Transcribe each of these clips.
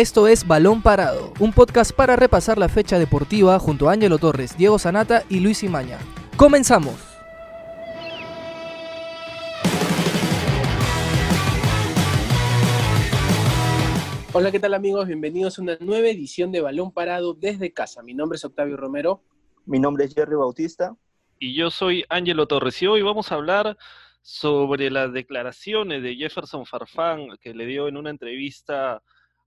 Esto es Balón Parado, un podcast para repasar la fecha deportiva junto a Ángelo Torres, Diego Sanata y Luis Imaña. ¡Comenzamos! Hola, ¿qué tal amigos? Bienvenidos a una nueva edición de Balón Parado desde casa. Mi nombre es Octavio Romero. Mi nombre es Jerry Bautista. Y yo soy Ángelo Torres y hoy vamos a hablar sobre las declaraciones de Jefferson Farfán que le dio en una entrevista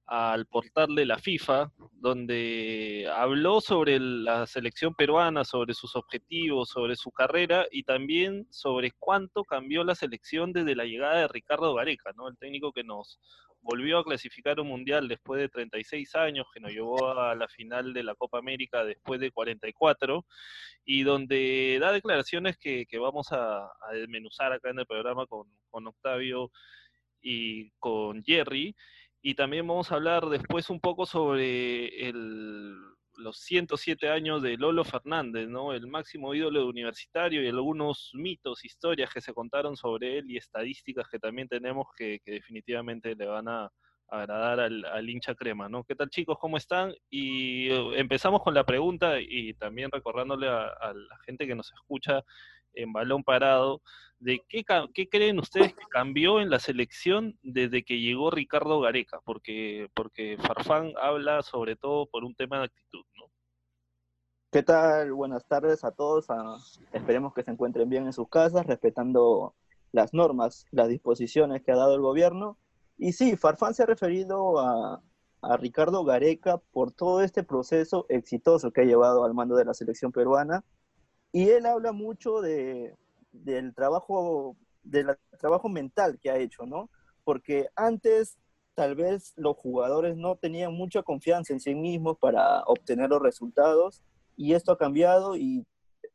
al portal de la FIFA, donde habló sobre la selección peruana, sobre sus objetivos, sobre su carrera y también sobre cuánto cambió la selección desde la llegada de Ricardo Gareca, ¿no? el técnico que nos volvió a clasificar un mundial después de 36 años, que nos llevó a la final de la Copa América después de 44, y donde da declaraciones que, vamos a, desmenuzar acá en el programa con, con Octavio y con Jerry. Y también vamos a hablar después un poco sobre el, los 107 años de Lolo Fernández, ¿no? El máximo ídolo universitario y algunos mitos, historias que se contaron sobre él y estadísticas que también tenemos que, definitivamente le van a, agradar al, hincha crema, ¿no? ¿Qué tal chicos? ¿Cómo están? Y eh, empezamos con la pregunta y también recordándole a, a la gente que nos escucha en balón parado, de qué, qué, creen ustedes que cambió en la selección desde que llegó Ricardo Gareca, porque, porque Farfán habla sobre todo por un tema de actitud, ¿no? ¿Qué tal? Buenas tardes a todos. esperemos que se encuentren bien en sus casas, respetando las normas, las disposiciones que ha dado el gobierno. Y sí, Farfán se ha referido a, a Ricardo Gareca por todo este proceso exitoso que ha llevado al mando de la selección peruana y él habla mucho de, del trabajo, del trabajo mental que ha hecho, ¿no? Porque antes tal vez los jugadores no tenían mucha confianza en sí mismos para obtener los resultados y esto ha cambiado y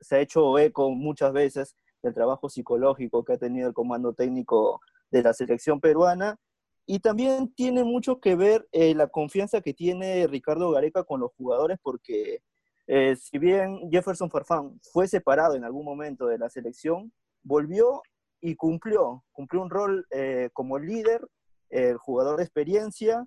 se ha hecho eco muchas veces del trabajo psicológico que ha tenido el comando técnico de la selección peruana y también tiene mucho que ver eh, la confianza que tiene Ricardo Gareca con los jugadores porque eh, si bien Jefferson Farfán fue separado en algún momento de la selección, volvió y cumplió, cumplió un rol eh, como líder, el jugador de experiencia,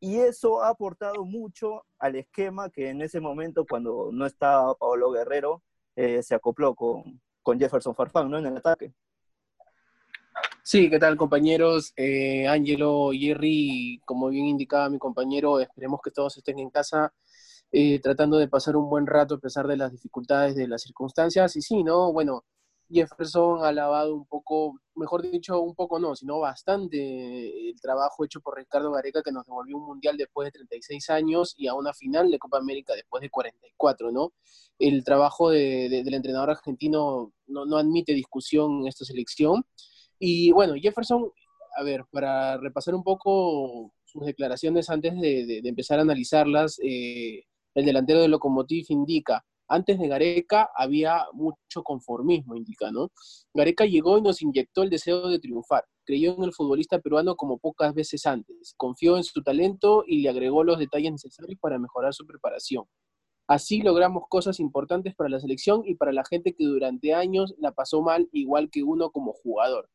y eso ha aportado mucho al esquema que en ese momento, cuando no estaba Paolo Guerrero, eh, se acopló con, con, Jefferson Farfán ¿no? en el ataque. Sí, ¿qué tal compañeros? Eh, Angelo, Jerry, como bien indicaba mi compañero, esperemos que todos estén en casa eh, tratando de pasar un buen rato a pesar de las dificultades de las circunstancias. Y sí, ¿no? Bueno, Jefferson ha lavado un poco, mejor dicho, un poco no, sino bastante el trabajo hecho por Ricardo Gareca que nos devolvió un mundial después de 36 años y a una final de Copa América después de 44, ¿no? El trabajo del entrenador argentino no, no admite discusión en esta selección. Y bueno, Jefferson, a ver, para repasar un poco sus declaraciones antes de, empezar a analizarlas, eh, el delantero de Lokomotiv indica, antes de Gareca había mucho conformismo, indica, ¿no? Gareca llegó y nos inyectó el deseo de triunfar. Creyó en el futbolista peruano como pocas veces antes. Confió en su talento y le agregó los detalles necesarios para mejorar su preparación. Así logramos cosas importantes para la selección y para la gente que durante años la pasó mal, igual que uno como jugador.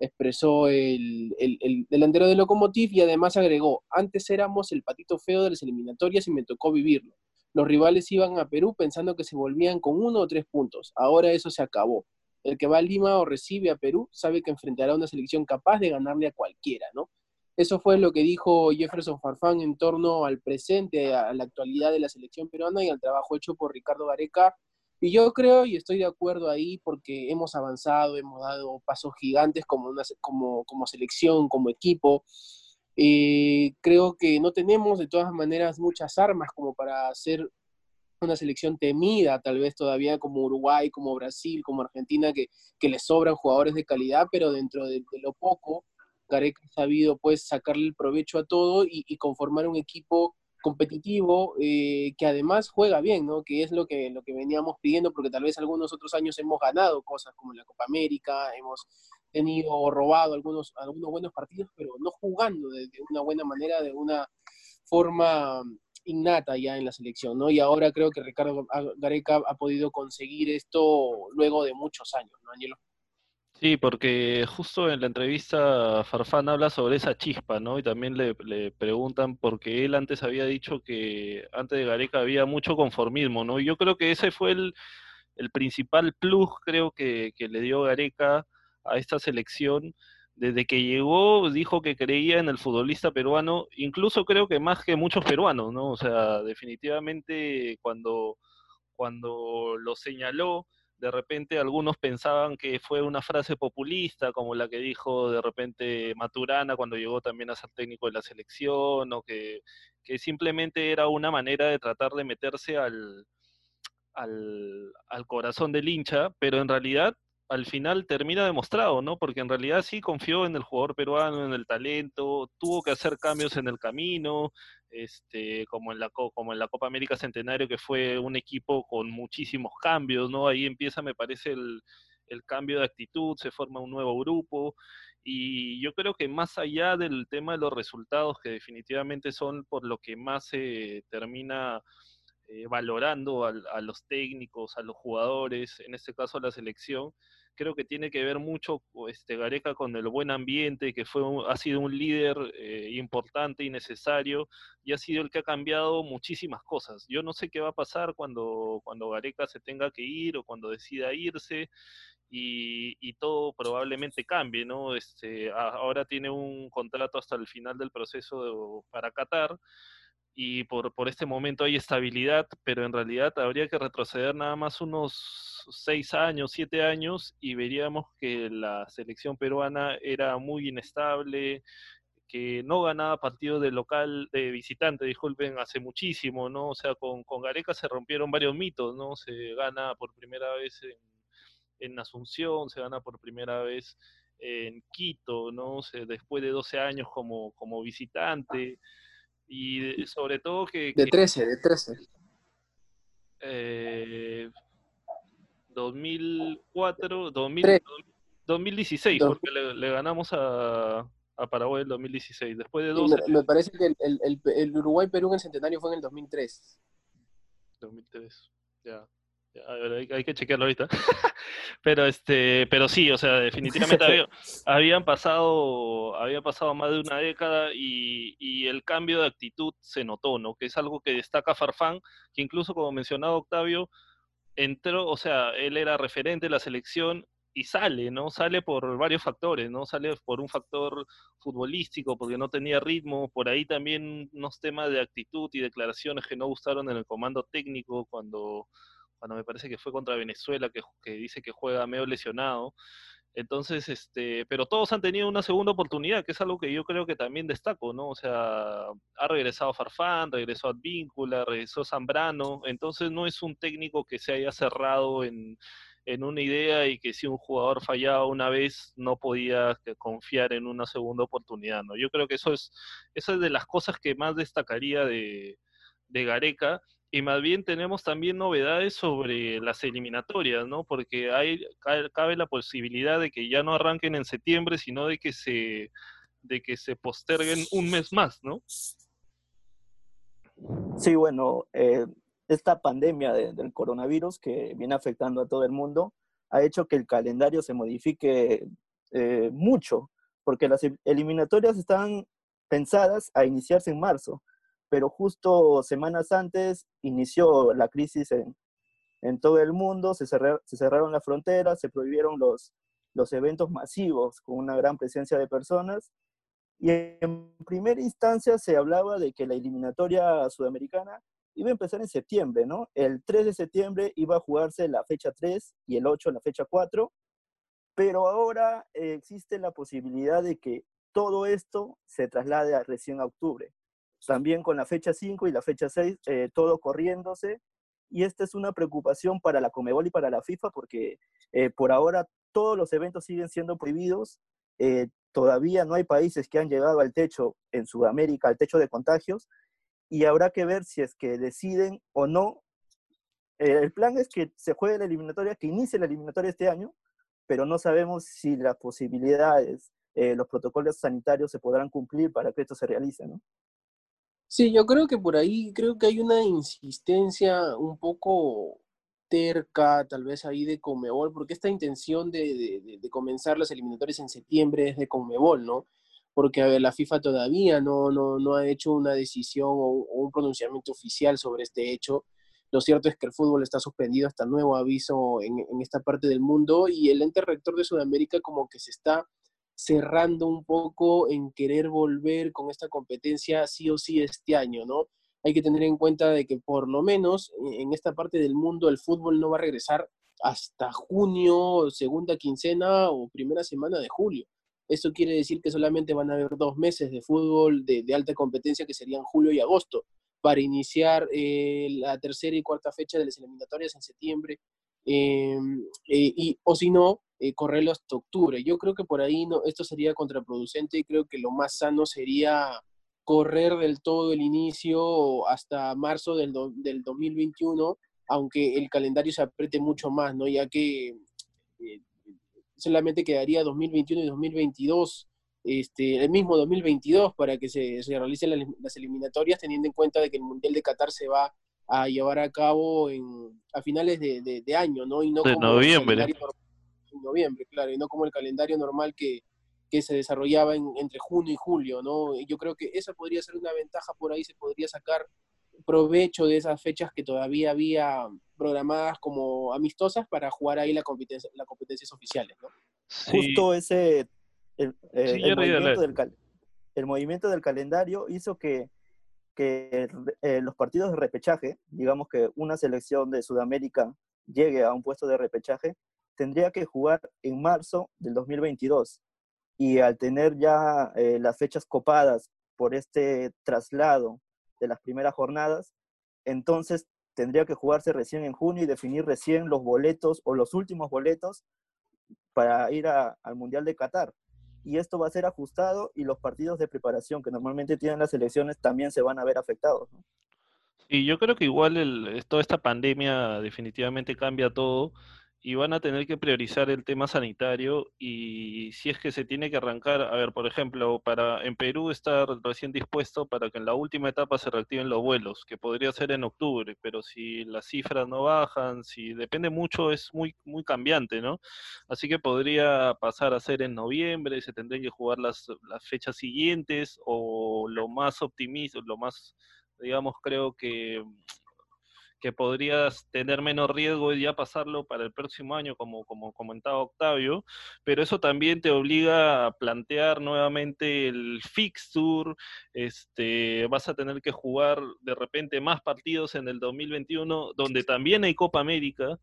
Expresó el, el delantero de Lokomotiv y además agregó, antes éramos el patito feo de las eliminatorias y me tocó vivirlo los rivales iban a Perú pensando que se volvían con uno o tres puntos. Ahora eso se acabó. El que va a Lima o recibe a Perú sabe que enfrentará una selección capaz de ganarle a cualquiera, ¿no? Eso fue lo que dijo Jefferson Farfán en torno al presente, a la actualidad de la selección peruana y al trabajo hecho por Ricardo Gareca. Y yo creo y estoy de acuerdo ahí porque hemos avanzado, hemos dado pasos gigantes como selección, como equipo. Eh, creo que no tenemos de todas maneras muchas armas como para hacer una selección temida, tal vez todavía como Uruguay, como Brasil, como Argentina, que, que le sobran jugadores de calidad, pero dentro de, lo poco, Gareca ha sabido pues sacarle el provecho a todo y, conformar un equipo competitivo eh, que además juega bien, ¿no? Que es lo que, lo que veníamos pidiendo, porque tal vez algunos otros años hemos ganado cosas como la Copa América, hemos tenido robado algunos, algunos buenos partidos, pero no jugando de, una buena manera, de una forma innata ya en la selección, ¿no? Y ahora creo que Ricardo Gareca ha podido conseguir esto luego de muchos años, ¿no, Angelo? Sí, porque justo en la entrevista Farfán habla sobre esa chispa, ¿no? Y también le, preguntan porque él antes había dicho que antes de Gareca había mucho conformismo, ¿no? Y yo creo que ese fue el, principal plus, creo que, que le dio Gareca a esta selección. Desde que llegó, dijo que creía en el futbolista peruano, incluso creo que más que muchos peruanos, ¿no? O sea, definitivamente cuando, cuando lo señaló, de repente algunos pensaban que fue una frase populista, como la que dijo de repente Maturana cuando llegó también a ser técnico de la selección, o que, simplemente era una manera de tratar de meterse al, al, al corazón del hincha, pero en realidad al final termina demostrado, ¿no? Porque en realidad sí confió en el jugador peruano, en el talento, tuvo que hacer cambios en el camino, este, como en la como en la Copa América Centenario, que fue un equipo con muchísimos cambios, ¿no? Ahí empieza, me parece, el, cambio de actitud, se forma un nuevo grupo. Y yo creo que más allá del tema de los resultados, que definitivamente son por lo que más se termina eh, valorando a, los técnicos, a los jugadores, en este caso a la selección, creo que tiene que ver mucho este, Gareca con el buen ambiente, que fue ha sido un líder eh, importante y necesario, y ha sido el que ha cambiado muchísimas cosas. Yo no sé qué va a pasar cuando, cuando Gareca se tenga que ir o cuando decida irse, y, y todo probablemente cambie, ¿no? Este, ahora tiene un contrato hasta el final del proceso para Qatar, y por, por este momento hay estabilidad, pero en realidad habría que retroceder nada más unos seis años, siete años y veríamos que la selección peruana era muy inestable, que no ganaba partidos de local, de visitante, disculpen, hace muchísimo, ¿no? O sea, con, con Gareca se rompieron varios mitos, ¿no? Se gana por primera vez en, en Asunción, se gana por primera vez en Quito, ¿no? después de 12 años como, como visitante. Y sobre todo que... De 13, de 13. Eh, 2004, 2016, porque le, ganamos a, a, Paraguay en 2016. Después de 12... Me, parece que el, el, el Uruguay-Perú en el centenario fue en el 2003. 2003, ya hay, que chequearlo ahorita. pero este, pero sí, o sea, definitivamente habían pasado, había pasado más de una década y, y, el cambio de actitud se notó, ¿no? Que es algo que destaca Farfán, que incluso como mencionado Octavio, entró, o sea, él era referente de la selección y sale, ¿no? Sale por varios factores, ¿no? Sale por un factor futbolístico, porque no tenía ritmo, por ahí también unos temas de actitud y declaraciones que no gustaron en el comando técnico cuando cuando me parece que fue contra Venezuela, que, que dice que juega medio lesionado. Entonces, este, pero todos han tenido una segunda oportunidad, que es algo que yo creo que también destaco, ¿no? O sea, ha regresado Farfán, regresó Advíncula, regresó Zambrano, entonces no es un técnico que se haya cerrado en, en una idea y que si un jugador fallaba una vez no podía confiar en una segunda oportunidad, ¿no? Yo creo que eso es, eso es de las cosas que más destacaría de, de Gareca y más bien tenemos también novedades sobre las eliminatorias, ¿no? Porque hay, cabe la posibilidad de que ya no arranquen en septiembre, sino de que se, de que se posterguen un mes más, ¿no? Sí, bueno, eh, esta pandemia del coronavirus que viene afectando a todo el mundo ha hecho que el calendario se modifique eh, mucho, porque las eliminatorias están pensadas a iniciarse en marzo pero justo semanas antes inició la crisis en, en todo el mundo, se, se, cerraron las fronteras, se prohibieron los, los eventos masivos con una gran presencia de personas. Y en primera instancia se hablaba de que la eliminatoria sudamericana iba a empezar en septiembre, ¿no? El 3 de septiembre iba a jugarse la fecha 3 y el 8 la fecha 4, pero ahora eh, existe la posibilidad de que todo esto se traslade a recién a octubre también con la fecha 5 y la fecha 6, eh, todo corriéndose. Y esta es una preocupación para la Comebol y para la FIFA porque eh, por ahora todos los eventos siguen siendo prohibidos. Eh, todavía no hay países que han llegado al techo en Sudamérica, al techo de contagios, y habrá que ver si es que deciden o no. el plan es que se juegue la eliminatoria, que inicie la eliminatoria este año, pero no sabemos si las posibilidades, los protocolos sanitarios se podrán cumplir para que esto se realice, ¿no? Sí, yo creo que por ahí creo que hay una insistencia un poco terca, tal vez ahí de Conmebol, porque esta intención de, comenzar las eliminatorias en septiembre es de Conmebol, ¿no? Porque a ver, la FIFA todavía no, no, no ha hecho una decisión o, un pronunciamiento oficial sobre este hecho. Lo cierto es que el fútbol está suspendido hasta nuevo aviso en, en esta parte del mundo y el ente rector de Sudamérica como que se está cerrando un poco en querer volver con esta competencia sí o sí este año, ¿no? Hay que tener en cuenta de que por lo menos en esta parte del mundo el fútbol no va a regresar hasta junio, segunda quincena o primera semana de julio. Esto quiere decir que solamente van a haber dos meses de fútbol de, alta competencia que serían julio y agosto para iniciar eh, la tercera y cuarta fecha de las eliminatorias en septiembre. Em, eh, y, o si no, eh, correrlo hasta octubre. Yo creo que por ahí no, esto sería contraproducente y creo que lo más sano sería correr del todo el inicio hasta marzo del, del 2021, aunque el calendario se apriete mucho más, ¿no? Ya que eh, solamente quedaría 2021 y 2022, este, el mismo 2022 para que se, se realicen las, eliminatorias, teniendo en cuenta de que el Mundial de Qatar se va a llevar a cabo en, a finales de, de, año, ¿no? Y no de noviembre noviembre, claro, y no como el calendario normal que, se desarrollaba entre junio y julio, ¿no? yo creo que esa podría ser una ventaja, por ahí se podría sacar provecho de esas fechas que todavía había programadas como amistosas para jugar ahí la competencia, las competencias oficiales, ¿no? Justo ese, el, movimiento del, calendario hizo que, que eh, los partidos de repechaje, digamos que una selección de Sudamérica llegue a un puesto de repechaje, tendría que jugar en marzo del 2022. Y al tener ya eh, las fechas copadas por este traslado de las primeras jornadas, entonces tendría que jugarse recién en junio y definir recién los boletos o los últimos boletos para ir al Mundial de Qatar. Y esto va a ser ajustado y los partidos de preparación que normalmente tienen las elecciones también se van a ver afectados. Y yo creo que igual el, toda esta pandemia definitivamente cambia todo y van a tener que priorizar el tema sanitario y si es que se tiene que arrancar, a ver, por ejemplo, para en Perú estar recién dispuesto para que en la última etapa se reactiven los vuelos, que podría ser en octubre, pero si las cifras no bajan, si depende mucho, es muy muy cambiante, ¿no? Así que podría pasar a ser en noviembre, se tendrían que jugar las, las fechas siguientes o lo más optimista, lo más digamos, creo que que podrías tener menos riesgo y ya pasarlo para el próximo año, como, como comentaba Octavio, pero eso también te obliga a plantear nuevamente el fixture, este, vas a tener que jugar de repente más partidos en el 2021, donde también hay Copa América,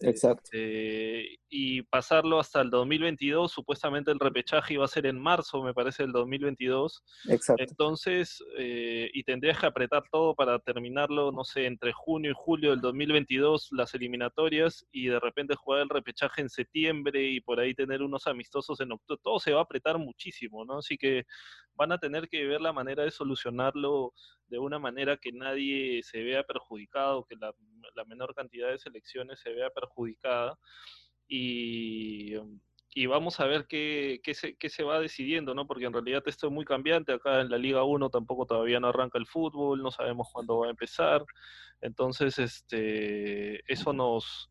Exacto. Este, y pasarlo hasta el 2022, supuestamente el repechaje iba a ser en marzo, me parece, el 2022. Exacto. Entonces, eh, y tendrías que apretar todo para terminarlo, no sé, entre junio y julio del 2022, las eliminatorias, y de repente jugar el repechaje en septiembre y por ahí tener unos amistosos en octubre. Todo se va a apretar muchísimo, ¿no? Así que van a tener que ver la manera de solucionarlo de una manera que nadie se vea perjudicado, que la, menor cantidad de selecciones se vea perjudicada. Y, vamos a ver qué, qué, se, qué, se, va decidiendo, ¿no? Porque en realidad esto es muy cambiante. Acá en la Liga 1 tampoco todavía no arranca el fútbol, no sabemos cuándo va a empezar. Entonces, este, eso nos,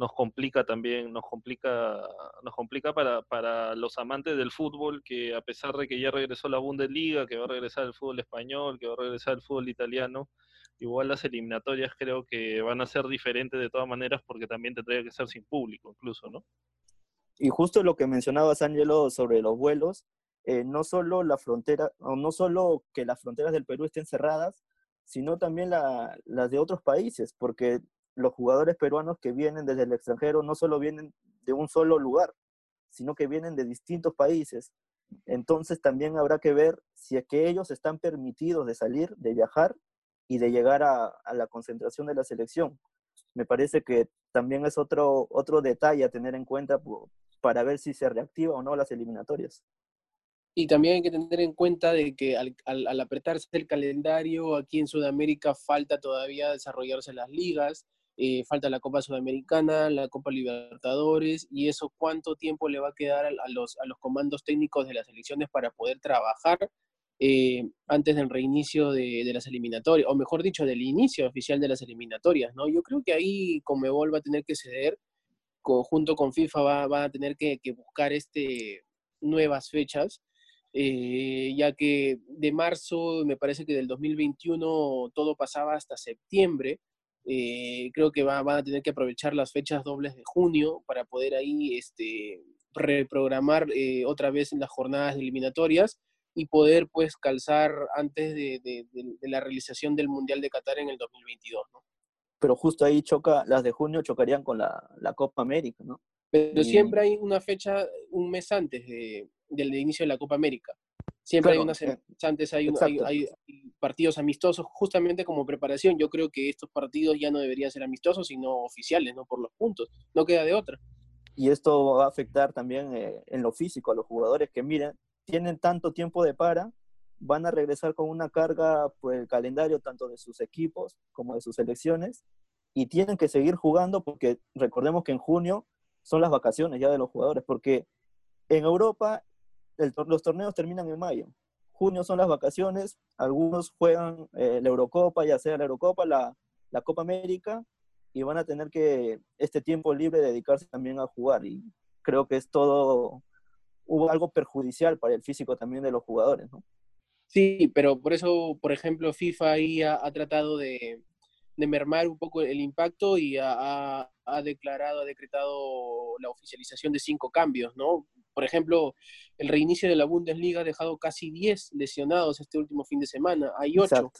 nos complica también, nos complica, nos complica para, para, los amantes del fútbol, que a pesar de que ya regresó la Bundesliga, que va a regresar el fútbol español, que va a regresar el fútbol italiano, igual las eliminatorias creo que van a ser diferentes de todas maneras porque también tendría que ser sin público incluso, ¿no? Y justo lo que mencionabas, Ángelo, sobre los vuelos, eh, no solo la frontera, no solo que las fronteras del Perú estén cerradas, sino también las de otros países, porque los jugadores peruanos que vienen desde el extranjero no solo vienen de un solo lugar, sino que vienen de distintos países. Entonces también habrá que ver si es que ellos están permitidos de salir, de viajar y de llegar a, la concentración de la selección. Me parece que también es otro, otro detalle a tener en cuenta para ver si se reactiva o no las eliminatorias. Y también hay que tener en cuenta de que al, al apretarse el calendario, aquí en Sudamérica falta todavía desarrollarse las ligas, eh, falta la Copa Sudamericana, la Copa Libertadores, y eso cuánto tiempo le va a quedar a, los, a los comandos técnicos de las elecciones para poder trabajar eh, antes del reinicio de, las eliminatorias, o mejor dicho, del inicio oficial de las eliminatorias, ¿no? Yo creo que ahí Comebol va a tener que ceder, junto con FIFA va, va a tener que, buscar este, nuevas fechas, eh, ya que de marzo, me parece que del 2021 todo pasaba hasta septiembre, eh, creo que van a tener que aprovechar las fechas dobles de junio para poder ahí este, reprogramar otra vez las jornadas eliminatorias y poder pues calzar antes de, la realización del Mundial de Qatar en el 2022, ¿no? Pero justo ahí choca, las de junio chocarían con la, Copa América, ¿no? Pero siempre hay una fecha un mes antes del inicio de la Copa América. Siempre hay unas eh, antes, hay, hay, partidos amistosos justamente como preparación. Yo creo que estos partidos ya no deberían ser amistosos, sino oficiales, ¿no? Por los puntos. No queda de otra. Y esto va a afectar también eh, en lo físico a los jugadores que miren, tienen tanto tiempo de para, van a regresar con una carga por el calendario tanto de sus equipos como de sus selecciones y tienen que seguir jugando porque recordemos que en junio son las vacaciones ya de los jugadores, porque en Europa los torneos terminan en mayo. Junio son las vacaciones, algunos juegan eh, la Eurocopa, ya sea la Eurocopa, la, Copa América, y van a tener que este tiempo libre dedicarse también a jugar. Y creo que es todo hubo algo perjudicial para el físico también de los jugadores. Sí, pero por eso, por ejemplo, FIFA ahí ha, tratado de, mermar un poco el impacto y ha, declarado, ha decretado la oficialización de cinco cambios, ¿no? Por ejemplo, el reinicio de la Bundesliga ha dejado casi 10 lesionados este último fin de semana. Hay ocho,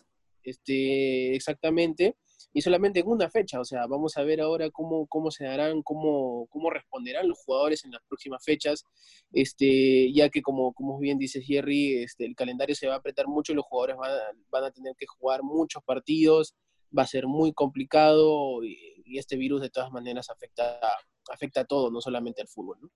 este, exactamente y solamente en una fecha. O sea, vamos a ver ahora cómo, cómo se darán, cómo, cómo responderán los jugadores en las próximas fechas, este, ya que como, como bien dice Jerry, este, el calendario se va a apretar mucho, los jugadores van a, van a tener que jugar muchos partidos, va a ser muy complicado y, y, este virus de todas maneras afecta, afecta a todo, no solamente al fútbol. ¿no?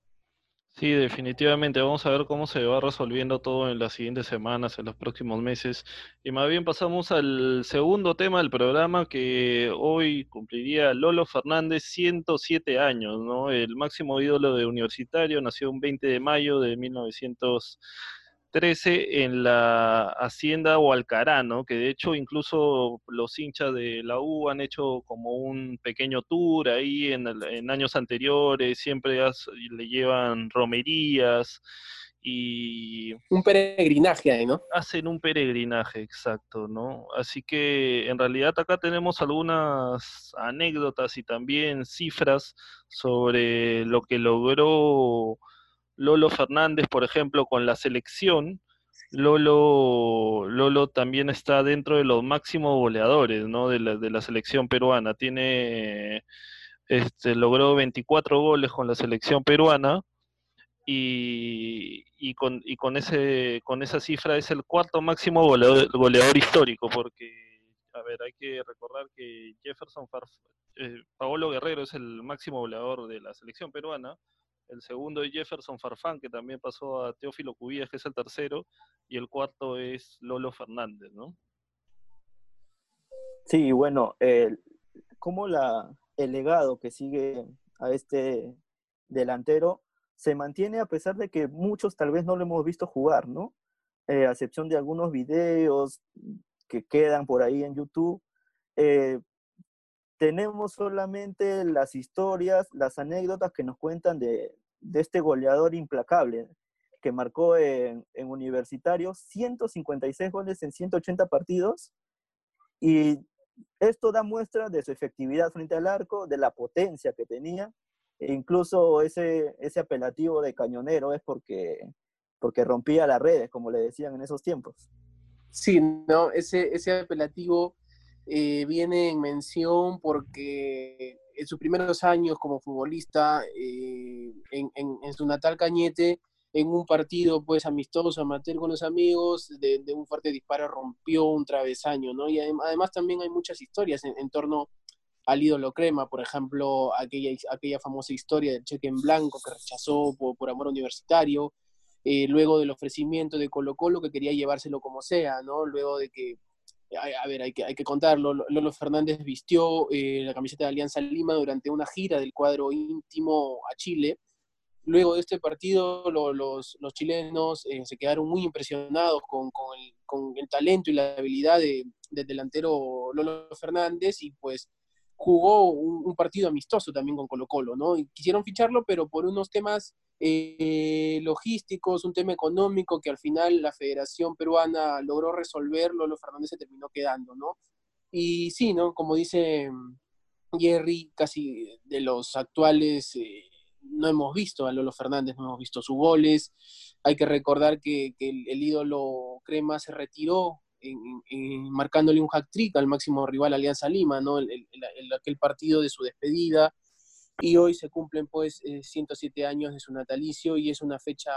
Sí, definitivamente. Vamos a ver cómo se va resolviendo todo en las siguientes semanas, en los próximos meses. Y más bien pasamos al segundo tema del programa que hoy cumpliría Lolo Fernández 107 años, ¿no? El máximo ídolo de universitario, nació un 20 de mayo de 1900. 13 en la Hacienda Hualcará, ¿no? Que de hecho incluso los hinchas de la U han hecho como un pequeño tour ahí en, años anteriores, siempre le llevan romerías y... Un peregrinaje ahí, ¿no? Hacen un peregrinaje, exacto, ¿no? Así que en realidad acá tenemos algunas anécdotas y también cifras sobre lo que logró Lolo Fernández, por ejemplo, con la selección, Lolo, Lolo también está dentro de los máximos goleadores ¿no? de, la, de la selección peruana. Tiene, este, logró 24 goles con la selección peruana y, y, con, y con, ese, con esa cifra es el cuarto máximo goleador, histórico, porque, a ver, hay que recordar que Jefferson eh, Paolo Guerrero es el máximo goleador de la selección peruana el segundo es Jefferson Farfán, que también pasó a Teófilo Cubillas, que es el tercero, y el cuarto es Lolo Fernández, ¿no? Sí, bueno, el, como la, el legado que sigue a este delantero se mantiene a pesar de que muchos tal vez no lo hemos visto jugar, ¿no? Eh, a excepción de algunos videos que quedan por ahí en YouTube, eh, tenemos solamente las historias, las anécdotas que nos cuentan de, este goleador implacable que marcó en, en, Universitario 156 goles en 180 partidos. Y esto da muestra de su efectividad frente al arco, de la potencia que tenía. E incluso ese, ese apelativo de cañonero es porque, porque rompía las redes, como le decían en esos tiempos. Sí, no, ese, ese apelativo eh, viene en mención porque en sus primeros años como futbolista eh, en, su natal Cañete, en un partido pues amistoso, amateur con los amigos, de, un fuerte disparo rompió un travesaño, ¿no? Y además también hay muchas historias en, torno al ídolo crema, por ejemplo, aquella, aquella famosa historia del cheque en blanco que rechazó por, amor universitario, eh, luego del ofrecimiento de Colo Colo que quería llevárselo como sea, ¿no? Luego de que a, ver, hay que, hay que contarlo, Lolo Fernández vistió eh, la camiseta de Alianza Lima durante una gira del cuadro íntimo a Chile luego de este partido los, chilenos eh, se quedaron muy impresionados con, el, talento y la habilidad del delantero Lolo Fernández y pues jugó un, partido amistoso también con Colo Colo, ¿no? Y quisieron ficharlo, pero por unos temas eh, logísticos, un tema económico que al final la Federación Peruana logró resolver, Lolo Fernández se terminó quedando, ¿no? Y sí, ¿no? Como dice Jerry, casi de los actuales... Eh, no hemos visto a Lolo Fernández, no hemos visto sus goles. Hay que recordar que, el, ídolo Crema se retiró marcándole un hack trick al máximo rival Alianza Lima, ¿no? El, aquel partido de su despedida. Y hoy se cumplen pues 107 eh, años de su natalicio y es una fecha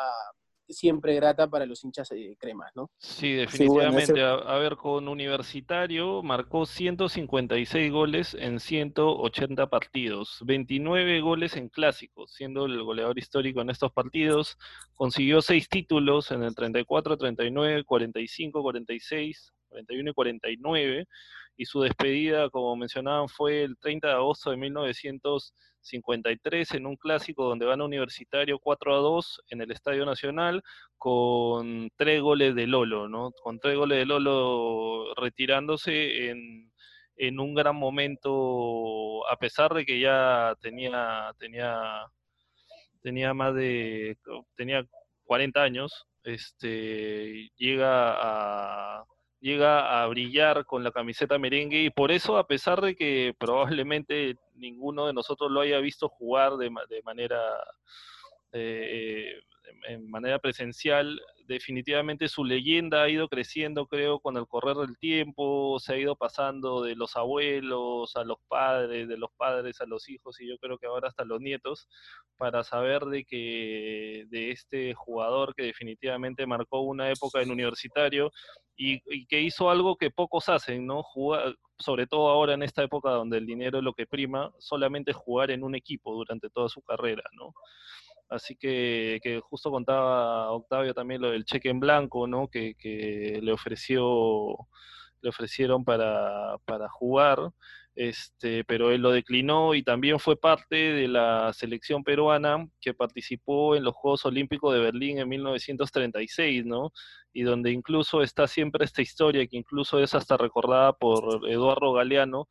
siempre grata para los hinchas de cremas, ¿no? Sí, definitivamente. a, ver, con Universitario marcó 156 goles en 180 partidos, 29 goles en clásicos, siendo el goleador histórico en estos partidos. Consiguió seis títulos en el 34, 39, 45, 46, 41 y 49. Y su despedida, como mencionaban, fue el 30 de agosto de 1900. 53 en un clásico donde gana Universitario 4 a 2 en el Estadio Nacional con tres goles de Lolo, ¿no? Con tres goles de Lolo retirándose en, en un gran momento, a pesar de que ya tenía, tenía, tenía más de, tenía 40 años, este, llega a llega a brillar con la camiseta merengue y por eso, a pesar de que probablemente ninguno de nosotros lo haya visto jugar de, de manera eh, en manera presencial, definitivamente su leyenda ha ido creciendo, creo, con el correr del tiempo, se ha ido pasando de los abuelos a los padres, de los padres a los hijos y yo creo que ahora hasta los nietos, para saber de que de este jugador que definitivamente marcó una época en universitario y, que hizo algo que pocos hacen, ¿no? Jugar, sobre todo ahora en esta época donde el dinero es lo que prima, solamente jugar en un equipo durante toda su carrera, ¿no? Así que, que, justo contaba Octavio también lo del cheque en blanco, ¿no? Que, que le ofreció, le ofrecieron para, para jugar, este, pero él lo declinó y también fue parte de la selección peruana que participó en los Juegos Olímpicos de Berlín en 1936, ¿no? Y donde incluso está siempre esta historia, que incluso es hasta recordada por Eduardo Galeano,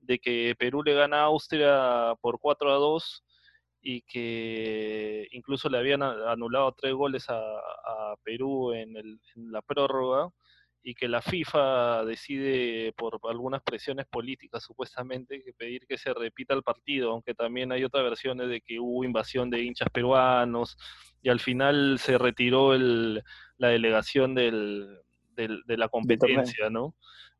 de que Perú le gana a Austria por 4 a 2 y que incluso le habían anulado tres goles a, Perú en, la prórroga y que la FIFA decide por algunas presiones políticas supuestamente que pedir que se repita el partido, aunque también hay otras versiones de que hubo invasión de hinchas peruanos y al final se retiró el, la delegación del, de la competencia, ¿no?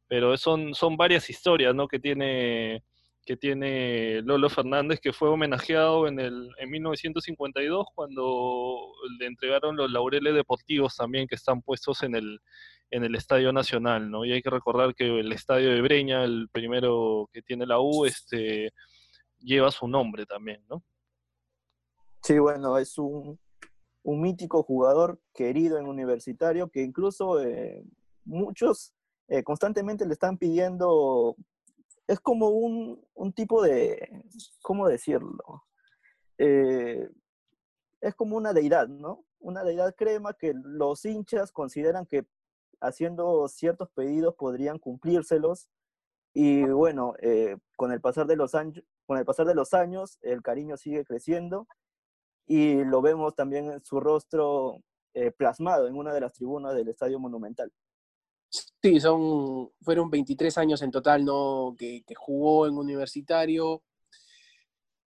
Pero son, son varias historias, ¿no? Que tiene que tiene Lolo Fernández, que fue homenajeado en, el, en 1952 cuando le entregaron los laureles deportivos también que están puestos en el, en el Estadio Nacional, ¿no? Y hay que recordar que el Estadio de Breña, el primero que tiene la U, este, lleva su nombre también, ¿no? Sí, bueno, es un, un mítico jugador querido en universitario que incluso eh, muchos eh, constantemente le están pidiendo es como un, tipo de, ¿cómo decirlo? Eh, es como una deidad, ¿no? Una deidad crema que los hinchas consideran que haciendo ciertos pedidos podrían cumplírselos. Y bueno, eh, con, el pasar de los años, con el pasar de los años, el cariño sigue creciendo y lo vemos también en su rostro eh, plasmado en una de las tribunas del Estadio Monumental. Sí, son, fueron 23 años en total ¿no? que, jugó en universitario.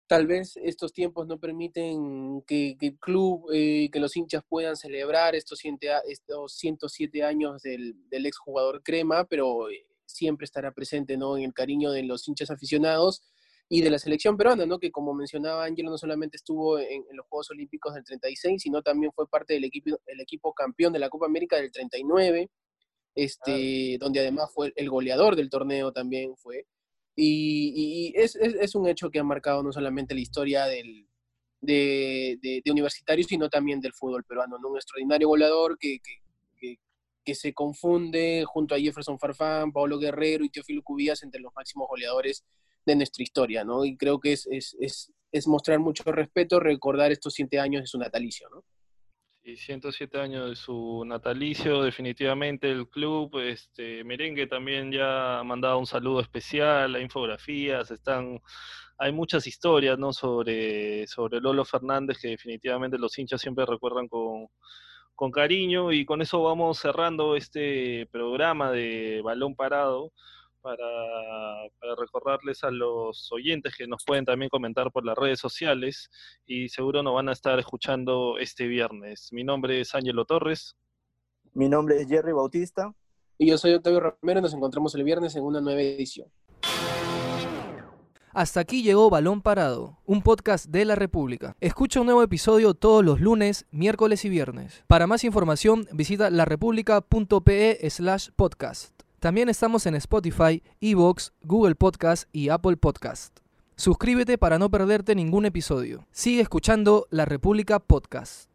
Tal vez estos tiempos no permiten que, el club, eh, que los hinchas puedan celebrar estos, estos 107 años del, del exjugador Crema, pero eh, siempre estará presente ¿no? en el cariño de los hinchas aficionados y de la selección peruana, ¿no? que como mencionaba Ángelo, no solamente estuvo en, en, los Juegos Olímpicos del 36, sino también fue parte del equipo, el equipo campeón de la Copa América del 39 este, donde además fue el goleador del torneo también fue. Y, es, un hecho que ha marcado no solamente la historia del, de, de, universitario, sino también del fútbol peruano, ¿no? Un extraordinario goleador que, que, se confunde junto a Jefferson Farfán, Pablo Guerrero y Teófilo Cubías entre los máximos goleadores de nuestra historia, ¿no? Y creo que es, es es mostrar mucho respeto, recordar estos siete años de su natalicio, ¿no? Y 107 años de su natalicio, definitivamente el club, este, Merengue también ya ha mandado un saludo especial, hay infografías, están, hay muchas historias, ¿no? Sobre, sobre Lolo Fernández que definitivamente los hinchas siempre recuerdan con, con cariño y con eso vamos cerrando este programa de Balón Parado para, recordarles a los oyentes que nos pueden también comentar por las redes sociales y seguro nos van a estar escuchando este viernes. Mi nombre es Ángelo Torres. Mi nombre es Jerry Bautista. Y yo soy Octavio Romero. Nos encontramos el viernes en una nueva edición. Hasta aquí llegó Balón Parado, un podcast de la República. Escucha un nuevo episodio todos los lunes, miércoles y viernes. Para más información visita larepublica.pe slash podcast. También estamos en Spotify, Evox, Google Podcast y Apple Podcast. Suscríbete para no perderte ningún episodio. Sigue escuchando La República Podcast.